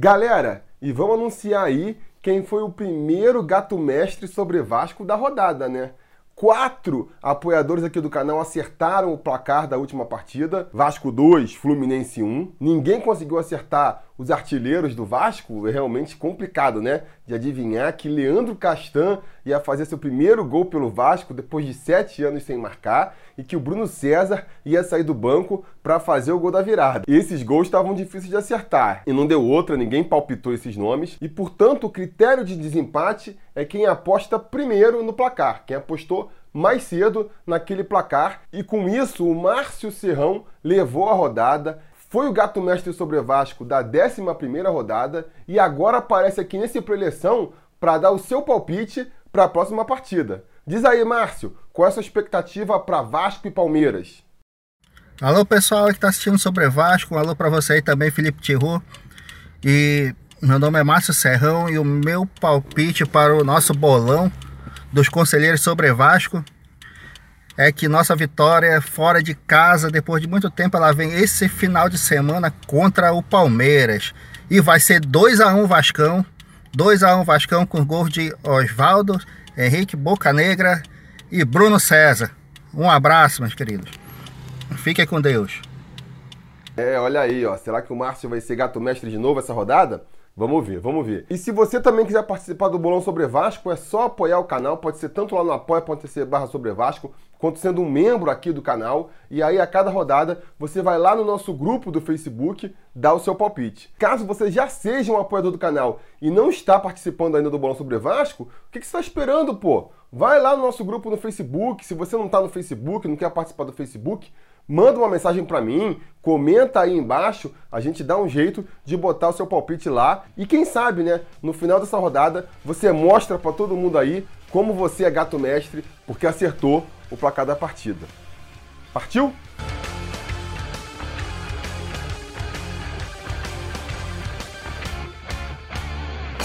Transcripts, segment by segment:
Galera, e vamos anunciar aí quem foi o primeiro gato mestre sobre Vasco da rodada, né? Quatro apoiadores aqui do canal acertaram o placar da última partida. Vasco 2, Fluminense 1. Ninguém conseguiu acertar os artilheiros do Vasco. É realmente complicado, né? De adivinhar que Leandro Castan ia fazer seu primeiro gol pelo Vasco depois de sete anos sem marcar e que o Bruno César ia sair do banco para fazer o gol da virada. Esses gols estavam difíceis de acertar e não deu outra, ninguém palpitou esses nomes e, portanto, o critério de desempate é quem aposta primeiro no placar, quem apostou mais cedo naquele placar e com isso o Márcio Serrão levou a rodada. Foi o gato mestre sobre Vasco da 11 rodada e agora aparece aqui nesse preleção para dar o seu palpite para a próxima partida. Diz aí, Márcio, qual é a sua expectativa para Vasco e Palmeiras? Alô, pessoal que está assistindo sobre Vasco. alô para você aí também, Felipe Tiru. E meu nome é Márcio Serrão e o meu palpite para o nosso bolão dos conselheiros sobre Vasco é que nossa vitória é fora de casa, depois de muito tempo, ela vem esse final de semana contra o Palmeiras. E vai ser 2 a 1 Vascão. 2 a 1 Vascão com gols de Oswaldo, Henrique Bocanegra e Bruno César. Um abraço, meus queridos. Fiquem com Deus. É, olha aí, ó. Será que o Márcio vai ser gato mestre de novo essa rodada? Vamos ver, vamos ver. E se você também quiser participar do Bolão Sobre Vasco, é só apoiar o canal. Pode ser tanto lá no apoia.se barra Sobre Vasco, quanto sendo um membro aqui do canal. E aí, a cada rodada, você vai lá no nosso grupo do Facebook, dar o seu palpite. Caso você já seja um apoiador do canal e não está participando ainda do Bolão Sobre Vasco, o que, que você está esperando, pô? Vai lá no nosso grupo no Facebook. Se você não está no Facebook, não quer participar do Facebook, manda uma mensagem para mim, comenta aí embaixo, a gente dá um jeito de botar o seu palpite lá e quem sabe, né, no final dessa rodada você mostra para todo mundo aí como você é gato mestre porque acertou o placar da partida. Partiu?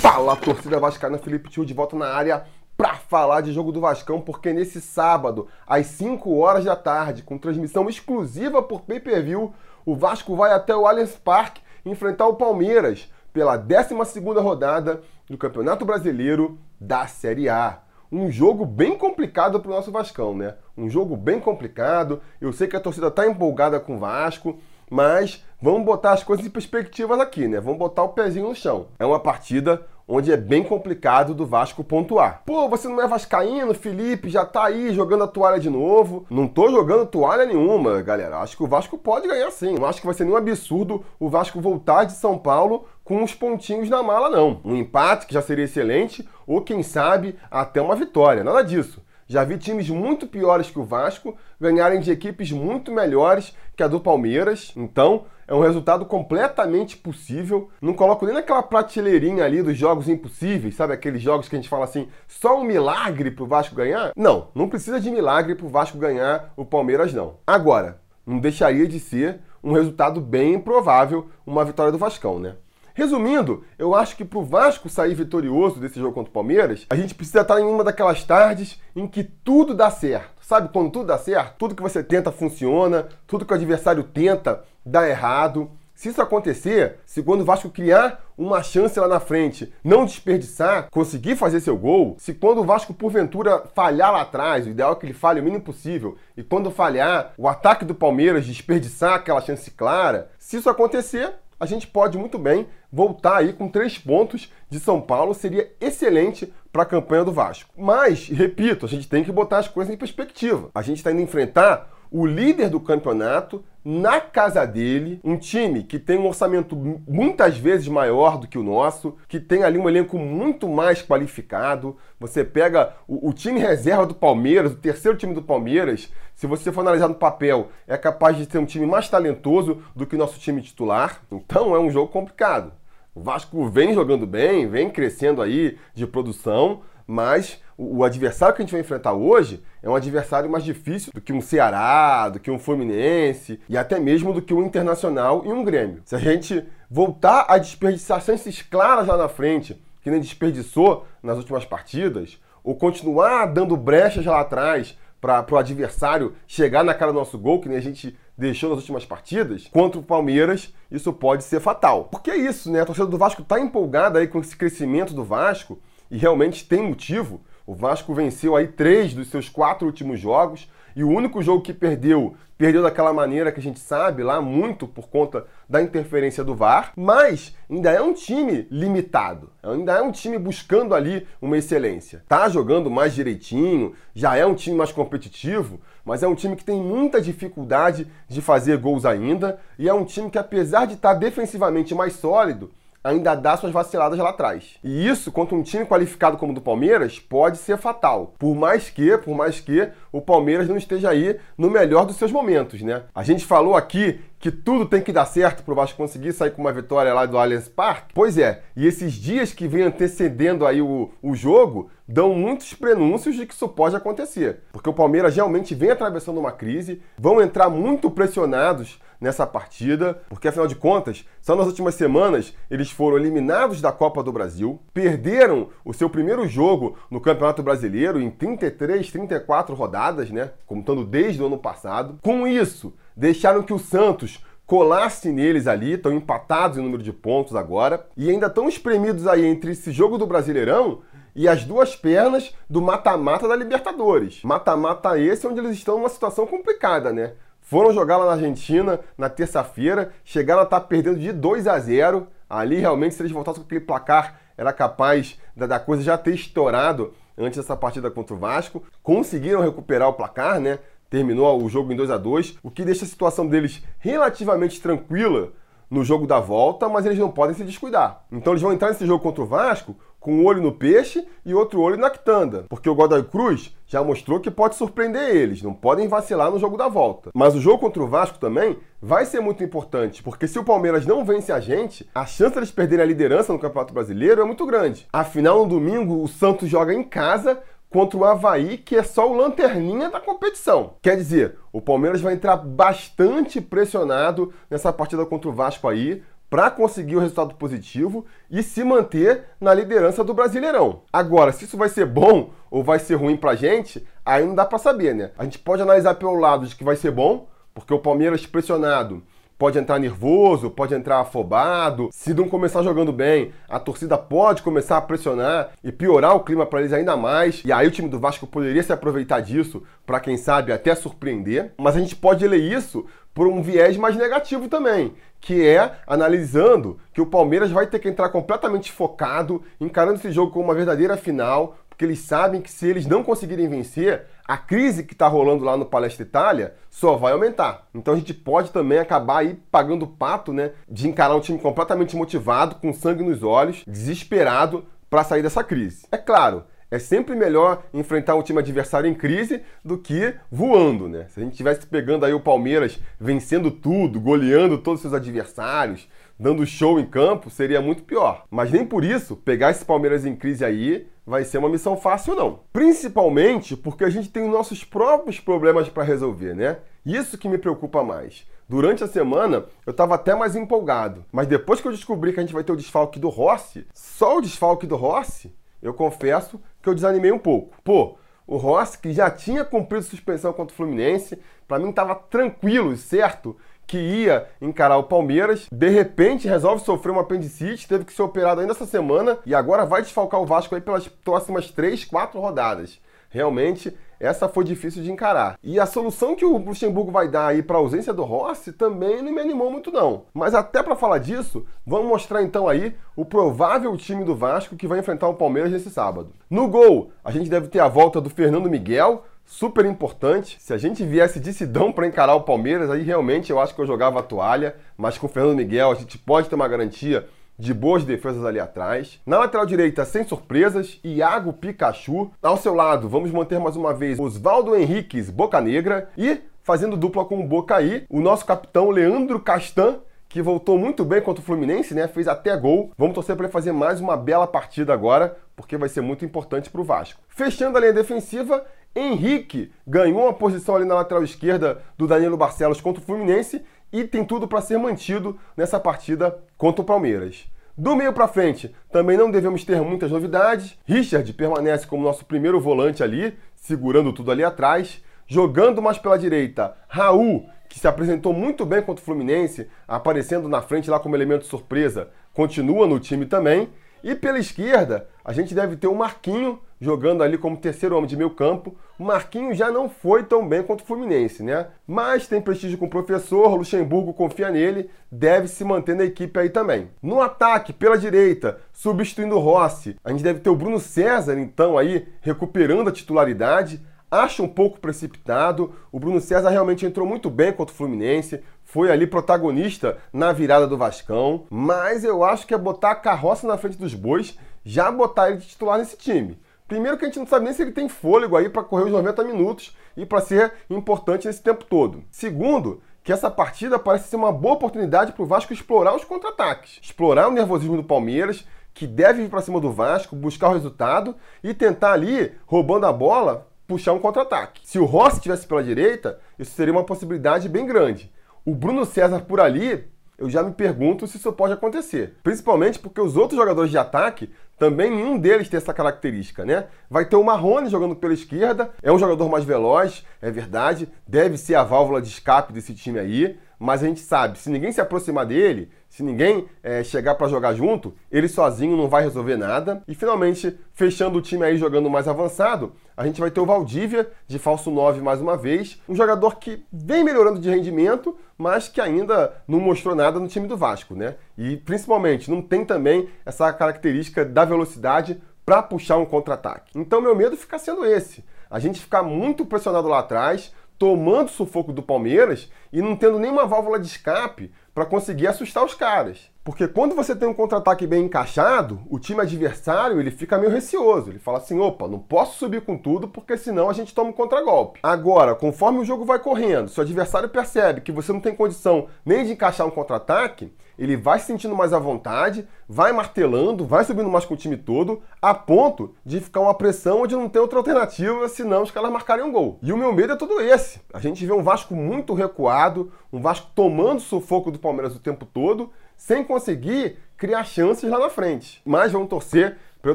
Fala, torcida vascaína, Felipe Tio de volta na área para falar de jogo do Vascão, porque nesse sábado, às 5 horas da tarde, com transmissão exclusiva por pay-per-view, o Vasco vai até o Allianz Parque enfrentar o Palmeiras pela 12ª rodada do Campeonato Brasileiro da Série A. Um jogo bem complicado para o nosso Vascão, né? Um jogo bem complicado. Eu sei que a torcida está empolgada com o Vasco, mas vamos botar as coisas em perspectivas aqui, né? Vamos botar o pezinho no chão. É uma partida onde é bem complicado do Vasco pontuar. Pô, você não é vascaíno, Felipe, já tá aí jogando a toalha de novo. Não tô jogando toalha nenhuma, galera. Acho que o Vasco pode ganhar sim. Não acho que vai ser nenhum absurdo o Vasco voltar de São Paulo com os pontinhos na mala, não. Um empate, que já seria excelente, ou quem sabe até uma vitória. Nada disso. Já vi times muito piores que o Vasco ganharem de equipes muito melhores que a do Palmeiras. Então, é um resultado completamente possível. Não coloco nem naquela prateleirinha ali dos jogos impossíveis, sabe? Aqueles jogos que a gente fala assim, só um milagre pro Vasco ganhar? Não, não precisa de milagre pro Vasco ganhar o Palmeiras, não. Agora, não deixaria de ser um resultado bem improvável uma vitória do Vascão, né? Resumindo, eu acho que para o Vasco sair vitorioso desse jogo contra o Palmeiras, a gente precisa estar em uma daquelas tardes em que tudo dá certo. Sabe quando tudo dá certo? Tudo que você tenta funciona, tudo que o adversário tenta dá errado. Se isso acontecer, se quando o Vasco criar uma chance lá na frente, não desperdiçar, conseguir fazer seu gol, se quando o Vasco porventura falhar lá atrás, o ideal é que ele falhe o mínimo possível, e quando falhar, o ataque do Palmeiras desperdiçar aquela chance clara, se isso acontecer, a gente pode muito bem voltar aí com três pontos de São Paulo, seria excelente para a campanha do Vasco. Mas, repito, a gente tem que botar as coisas em perspectiva. A gente está indo enfrentar o líder do campeonato na casa dele, um time que tem um orçamento muitas vezes maior do que o nosso, que tem ali um elenco muito mais qualificado. Você pega o, o time reserva do Palmeiras, o terceiro time do Palmeiras, se você for analisar no papel, é capaz de ter um time mais talentoso do que o nosso time titular. Então é um jogo complicado. O Vasco vem jogando bem, vem crescendo aí de produção, mas o, adversário que a gente vai enfrentar hoje é um adversário mais difícil do que um Ceará, do que um Fluminense e até mesmo do que um Internacional e um Grêmio. Se a gente voltar a desperdiçar chances claras lá na frente, que nem desperdiçou nas últimas partidas, ou continuar dando brechas lá atrás para o adversário chegar na cara do nosso gol, que nem a gente deixou nas últimas partidas, contra o Palmeiras, isso pode ser fatal. Porque é isso, né? A torcida do Vasco está empolgada aí com esse crescimento do Vasco e realmente tem motivo. O Vasco venceu aí três dos seus quatro últimos jogos e o único jogo que perdeu, perdeu daquela maneira que a gente sabe, lá muito por conta da interferência do VAR, mas ainda é um time limitado. Ainda é um time buscando ali uma excelência. Tá jogando mais direitinho, já é um time mais competitivo, mas é um time que tem muita dificuldade de fazer gols ainda e é um time que apesar de estar tá defensivamente mais sólido, ainda dá suas vaciladas lá atrás. E isso, contra um time qualificado como o do Palmeiras, pode ser fatal. Por mais que, por mais que o Palmeiras não esteja aí no melhor dos seus momentos, né? A gente falou aqui que tudo tem que dar certo para o Vasco conseguir sair com uma vitória lá do Allianz Parque. Pois é, e esses dias que vem antecedendo aí o, o jogo dão muitos prenúncios de que isso pode acontecer. Porque o Palmeiras realmente vem atravessando uma crise, vão entrar muito pressionados nessa partida, porque afinal de contas, só nas últimas semanas eles foram eliminados da Copa do Brasil, perderam o seu primeiro jogo no Campeonato Brasileiro em 33, 34 rodadas, né, contando desde o ano passado. Com isso, deixaram que o Santos colasse neles ali, estão empatados em número de pontos agora, e ainda estão espremidos aí entre esse jogo do Brasileirão e as duas pernas do mata-mata da Libertadores. Mata-mata esse onde eles estão numa situação complicada, né? Foram jogar lá na Argentina na terça-feira, chegaram a estar tá perdendo de 2 a 0. Ali realmente, se eles voltassem com aquele placar, era capaz da, da coisa já ter estourado antes dessa partida contra o Vasco. Conseguiram recuperar o placar, né? Terminou o jogo em 2 a 2 o que deixa a situação deles relativamente tranquila no jogo da volta, mas eles não podem se descuidar. Então eles vão entrar nesse jogo contra o Vasco com um olho no peixe e outro olho na quitanda, porque o Godoy Cruz já mostrou que pode surpreender eles, não podem vacilar no jogo da volta. Mas o jogo contra o Vasco também vai ser muito importante, porque se o Palmeiras não vence a gente, a chance de eles perderem a liderança no Campeonato Brasileiro é muito grande. Afinal, no domingo, o Santos joga em casa contra o Havaí, que é só o lanterninha da competição. Quer dizer, o Palmeiras vai entrar bastante pressionado nessa partida contra o Vasco aí, para conseguir o resultado positivo e se manter na liderança do Brasileirão. Agora, se isso vai ser bom ou vai ser ruim para a gente, aí não dá para saber, né? A gente pode analisar pelo lado de que vai ser bom, porque o Palmeiras pressionado pode entrar nervoso, pode entrar afobado. Se não começar jogando bem, a torcida pode começar a pressionar e piorar o clima para eles ainda mais. E aí o time do Vasco poderia se aproveitar disso para quem sabe até surpreender. Mas a gente pode ler isso por um viés mais negativo também, que é analisando que o Palmeiras vai ter que entrar completamente focado, encarando esse jogo como uma verdadeira final, porque eles sabem que se eles não conseguirem vencer, a crise que está rolando lá no Palestra Itália só vai aumentar. Então a gente pode também acabar aí pagando pato, né, de encarar um time completamente motivado, com sangue nos olhos, desesperado para sair dessa crise. É claro, é sempre melhor enfrentar um time adversário em crise do que voando, né? Se a gente estivesse pegando aí o Palmeiras vencendo tudo, goleando todos os seus adversários, dando show em campo, seria muito pior. Mas nem por isso, pegar esse Palmeiras em crise aí vai ser uma missão fácil, não. Principalmente porque a gente tem nossos próprios problemas para resolver, né? Isso que me preocupa mais. Durante a semana eu estava até mais empolgado, mas depois que eu descobri que a gente vai ter o desfalque do Rossi, só o desfalque do Rossi, eu confesso que eu desanimei um pouco. Pô, o Rossi, que já tinha cumprido suspensão contra o Fluminense, para mim estava tranquilo e certo que ia encarar o Palmeiras, de repente resolve sofrer uma apendicite, teve que ser operado ainda essa semana e agora vai desfalcar o Vasco aí pelas próximas 3, 4 rodadas. Realmente, essa foi difícil de encarar. E a solução que o Luxemburgo vai dar aí para a ausência do Rossi também não me animou muito não. Mas até para falar disso, vamos mostrar então aí o provável time do Vasco que vai enfrentar o Palmeiras nesse sábado. No gol, a gente deve ter a volta do Fernando Miguel, super importante. Se a gente viesse de Sidão para encarar o Palmeiras, aí realmente eu acho que eu jogava a toalha, mas com o Fernando Miguel a gente pode ter uma garantia de boas defesas ali atrás. Na lateral direita, sem surpresas, Iago Pikachu. Ao seu lado, vamos manter mais uma vez Oswaldo Henriques Boca Negra e fazendo dupla com o Bocaí, o nosso capitão Leandro Castan, que voltou muito bem contra o Fluminense, né? Fez até gol. Vamos torcer para ele fazer mais uma bela partida agora, porque vai ser muito importante para o Vasco. Fechando a linha defensiva, Henrique ganhou uma posição ali na lateral esquerda do Danilo Barcelos contra o Fluminense e tem tudo para ser mantido nessa partida contra o Palmeiras. Do meio para frente, também não devemos ter muitas novidades. Richard permanece como nosso primeiro volante ali, segurando tudo ali atrás. Jogando mais pela direita, Raul, que se apresentou muito bem contra o Fluminense, aparecendo na frente lá como elemento surpresa, continua no time também. E pela esquerda, a gente deve ter o Marquinho jogando ali como terceiro homem de meio campo. O Marquinho já não foi tão bem contra o Fluminense, né? Mas tem prestígio com o professor, Luxemburgo confia nele, deve se manter na equipe aí também. No ataque, pela direita, substituindo o Rossi, a gente deve ter o Bruno César, então, aí, recuperando a titularidade. Acho um pouco precipitado. O Bruno César realmente entrou muito bem contra o Fluminense, foi ali protagonista na virada do Vascão, mas eu acho que é botar a carroça na frente dos bois, já botar ele de titular nesse time. Primeiro que a gente não sabe nem se ele tem fôlego aí para correr os 90 minutos e para ser importante nesse tempo todo. Segundo, que essa partida parece ser uma boa oportunidade para o Vasco explorar os contra-ataques, explorar o nervosismo do Palmeiras, que deve ir para cima do Vasco, buscar o resultado e tentar ali, roubando a bola, puxar um contra-ataque. Se o Rossi estivesse pela direita, isso seria uma possibilidade bem grande. O Bruno César por ali, eu já me pergunto se isso pode acontecer. Principalmente porque os outros jogadores de ataque, também nenhum deles tem essa característica, né? Vai ter o Marrone jogando pela esquerda, é um jogador mais veloz, é verdade, deve ser a válvula de escape desse time aí, mas a gente sabe, se ninguém se aproximar dele, se ninguém é, chegar para jogar junto, ele sozinho não vai resolver nada. E finalmente, fechando o time aí jogando mais avançado, a gente vai ter o Valdívia de falso 9 mais uma vez, um jogador que vem melhorando de rendimento, mas que ainda não mostrou nada no time do Vasco, né? E principalmente não tem também essa característica da velocidade para puxar um contra-ataque. Então meu medo fica sendo esse, a gente ficar muito pressionado lá atrás, tomando sufoco do Palmeiras e não tendo nenhuma válvula de escape para conseguir assustar os caras. Porque quando você tem um contra-ataque bem encaixado, o time adversário ele fica meio receoso. Ele fala assim: opa, não posso subir com tudo porque senão a gente toma um contra-golpe. Agora, conforme o jogo vai correndo, se o adversário percebe que você não tem condição nem de encaixar um contra-ataque, ele vai se sentindo mais à vontade, vai martelando, vai subindo mais com o time todo, a ponto de ficar uma pressão onde não tem outra alternativa senão os caras marcarem um gol. E o meu medo é todo esse. A gente vê um Vasco muito recuado, um Vasco tomando sufoco do Palmeiras o tempo todo, sem conseguir criar chances lá na frente. Mas vamos torcer para eu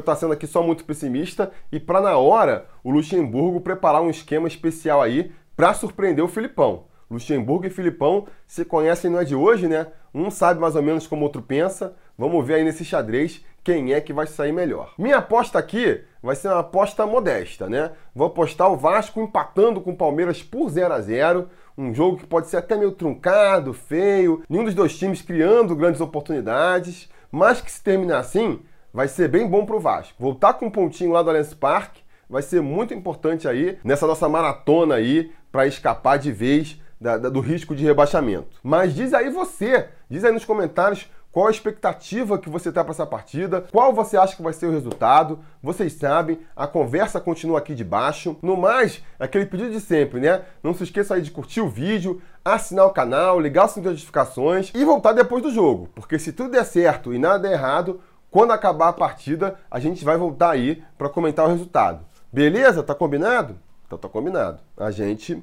estar sendo aqui só muito pessimista e para na hora o Luxemburgo preparar um esquema especial aí para surpreender o Filipão. Luxemburgo e Filipão se conhecem não é de hoje, né? Um sabe mais ou menos como o outro pensa. Vamos ver aí nesse xadrez quem é que vai sair melhor. Minha aposta aqui vai ser uma aposta modesta, né? Vou apostar o Vasco empatando com o Palmeiras por 0 a 0 um jogo que pode ser até meio truncado, feio, nenhum dos dois times criando grandes oportunidades, mas que se terminar assim, vai ser bem bom pro Vasco. Voltar com um pontinho lá do Allianz Parque vai ser muito importante aí nessa nossa maratona aí para escapar de vez da, da, do risco de rebaixamento. Mas diz aí você, diz aí nos comentários qual a expectativa que você tem para essa partida? Qual você acha que vai ser o resultado? Vocês sabem, a conversa continua aqui de baixo. No mais, aquele pedido de sempre, né? Não se esqueça aí de curtir o vídeo, assinar o canal, ligar as notificações e voltar depois do jogo. Porque se tudo der certo e nada der errado, quando acabar a partida, a gente vai voltar aí para comentar o resultado. Beleza? Tá combinado? Então tá combinado. A gente